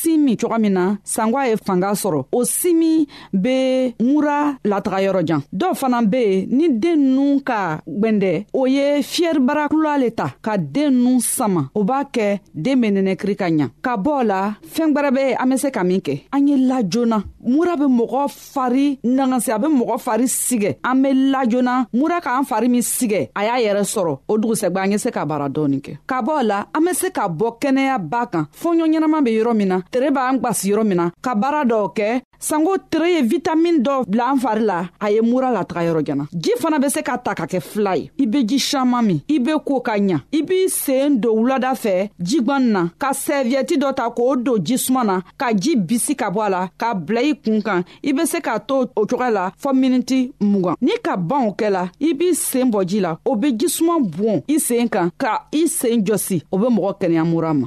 sin min cogo min na sangwa ye fanga sɔrɔ o simi be mura lataga yɔrɔ jan dɔw fana be yen ni den nu ka gwɛndɛ o ye fiyɛribara kula le ta ka den nu sama o b'a kɛ den be nɛnɛkiri ka ɲa ka bɔ la fɛɛn gwɛrɛ be an be se ka min kɛ an ye la joona mura be mɔgɔ fari nanganse a be mɔgɔ fari sigɛ an be lajona mura k'an fari min sigɛ a y'a yɛrɛ sɔrɔ o dugusɛgba an ye se ka baara dɔɔnin kɛ ka bɔ la an be se ka bɔ kɛnɛya ba kan fɔɲɔ ɲɛnaman be yɔrɔ min na tere b'an gwasi yɔrɔ min na ka baara dɔw kɛ sanko tere ye vitamin dɔ bila an fari la a ye mura lataga yɔrɔ jana ji fana be se ka ta ka kɛ fila ye i be ji saman min i be ko ka ɲa i b'i seen don wulada fɛ jigwan na ka sɛviyɛti dɔ ta k'o don jisuma na ka ji bisi ka bɔ a la k'a bila i kun kan i bɛ se k'a to o cogoya la fɔ miniti mugan ni ka ban o kɛla i b'i sen bɔ ji la o bɛ jisuma bon i sen kan ka i sen jɔsi o bɛ mɔgɔ kɛnɛya mura ma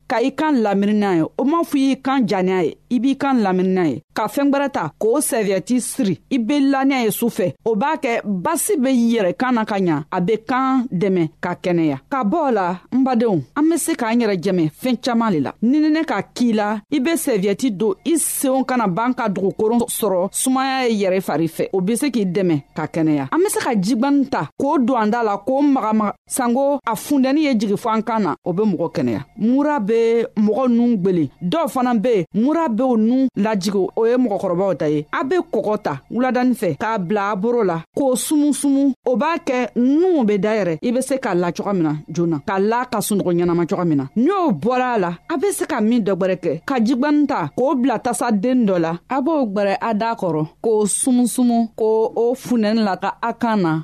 ka i kan lamini n'a ye o m'a fɔ i y'i kan ja n'a ye i b'i kan lamini n'a ye ka fɛɛn gwɛrɛ ta k'o sɛviyɛti siri i be la n'a ye su fɛ o b'a kɛ basi be yɛrɛ kan na ka ɲa a be kan dɛmɛ ka kɛnɛya ka bɔɔ la n badenw an be se k'an yɛrɛ jɛmɛ fɛɛn caaman le la ninine ka kii la i be sɛviyɛti don i seenw kana b'an ka dugukoron sɔrɔ sumaya ye yɛrɛ fari fɛ o be se k'i dɛmɛ ka kɛnɛya an be se ka jigwani ta k'o don an da la k'o magamaga sanko a fundɛni ye jigi fɔ an kan na o be mɔgɔ kɛnɛya mura be mɔgɔ nun gwelen dɔw fana be yen mura bew nun lajigi o ye mɔgɔkɔrɔbaw ta ye a be kɔgɔ ta wuladani fɛ k'a bila a boro la k'o sumusumu o b'a kɛ nunw be dayɛrɛ i be se k'a la coga min na joona k'a la ka sunɔgɔ ɲɛnama coga min na ni o bɔra a la a be se ka min dɔ gwɛrɛ kɛ ka jigwani ta k'o bila tasa den dɔ la a b'o gwɛrɛ a daa kɔrɔ k'o sumusumu k'o o funɛni la ka a kan na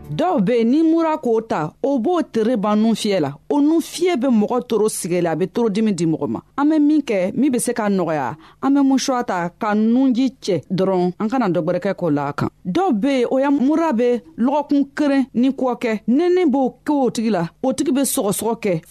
dɔw be yen ni mura k'o ta o b'o tere ban nun fiyɛ la o nun fiyɛ be mɔgɔ toro sigɛ la a be torodimi di mɔgɔ ma an be min kɛ min be se ka nɔgɔya an be musuwa ta ka nunji cɛ dɔrɔn an kana dɔgwɛrɛkɛ k'o la a kan dɔw be yen o ya mura be lɔgɔkun keren ni kɔɔ kɛ nɛnɛ b'o kɛ o tigi la o tigi be sɔgɔsɔgɔ kɛ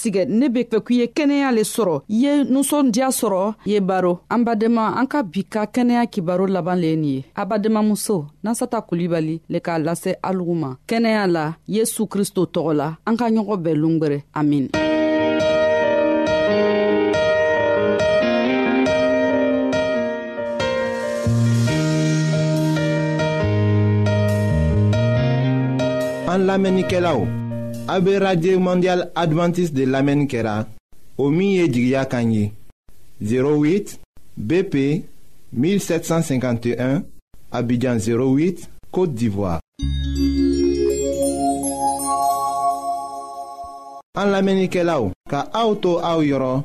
sigɛ ne be fɛ k'i ye kɛnɛya le sɔrɔ i ye nusɔndiya sɔrɔ i ye baro an badenma an ka bi ka kɛnɛya kibaro laban le ye nin ye abadenmamuso nasata kulibali le k'a lase alugu ma kɛnɛya la yesu kristo tɔgɔ la an ka ɲɔgɔn bɛɛ lungwɛrɛ amin an lamɛnnikɛlaw a bɛ radio mondial adventiste de lamɛnni kɛra o min ye jigiya kan ye 08 bp 1751 abidjan 08 côte d'ivoire. an lamɛnnikɛlaw ka aw to aw yɔrɔ.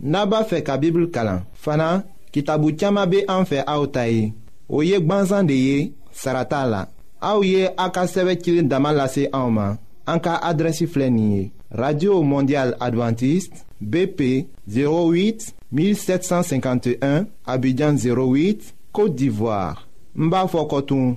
n'a b'a fɛ ka bibulu kalan fana kitabu caman bɛ an fɛ aw ta ye o ye gbansan de ye sara t'a la aw ye a ka sɛbɛn cili dama lase anw ma an ka adrɛsi filɛ nin ye radio mondial adventiste bp 08 1751 abidjan 08 côte d'ivoire n b'a fɔ kɔtun.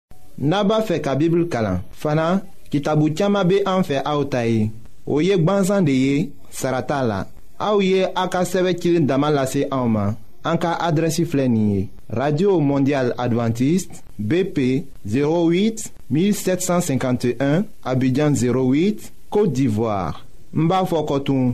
n'a b'a fɛ ka bibulu kalan fana kitabu caman bɛ an fɛ aw ta ye o ye gbansan de ye sara t'a la aw ye aw ka sɛbɛn cilen dama lase anw ma an ka adrɛsi filɛ nin ye radio mondial adventiste bp 08 1751 abidjan 08 côte d'ivoire n b'a fɔ kɔtun.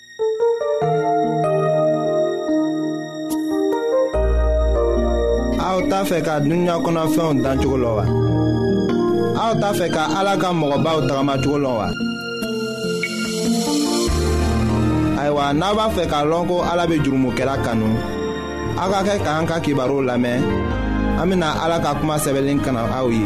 aw t'a fɛ ka dunuya kɔnɔfɛnw dan cogo la wa aw t'a fɛ ka ala ka mɔgɔbaw tagamacogo la wa ayiwa n'a b'a fɛ k'a lɔn ko ala bɛ jurumokɛla kanu aw ka kɛ k'an ka kibaruw lamɛn an bɛna ala ka kuma sɛbɛnlen kana aw ye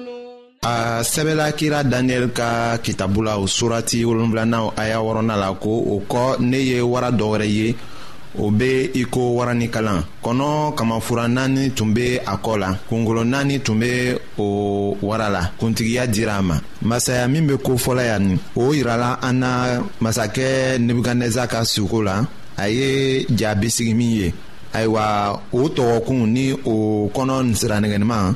a sɛbɛla kira daniyɛli ka kitabu la o surati wolonfilanaw a y'a wɔrɔna la ko o kɔ ne ye wara dɔ wɛrɛ ye o be i ko wara ni kalan kɔnɔ kamafura naani tun be a kɔ la kungolo naani tun be o wara la kuntigiya dira a ma masaya min be ko fɔlɔ yan nin o yirala an na masakɛ nebukadnɛza ka suko la a ye ja bisigi min ye ayiwa o tɔgɔkun ni o kɔnɔ siranɛgɛniman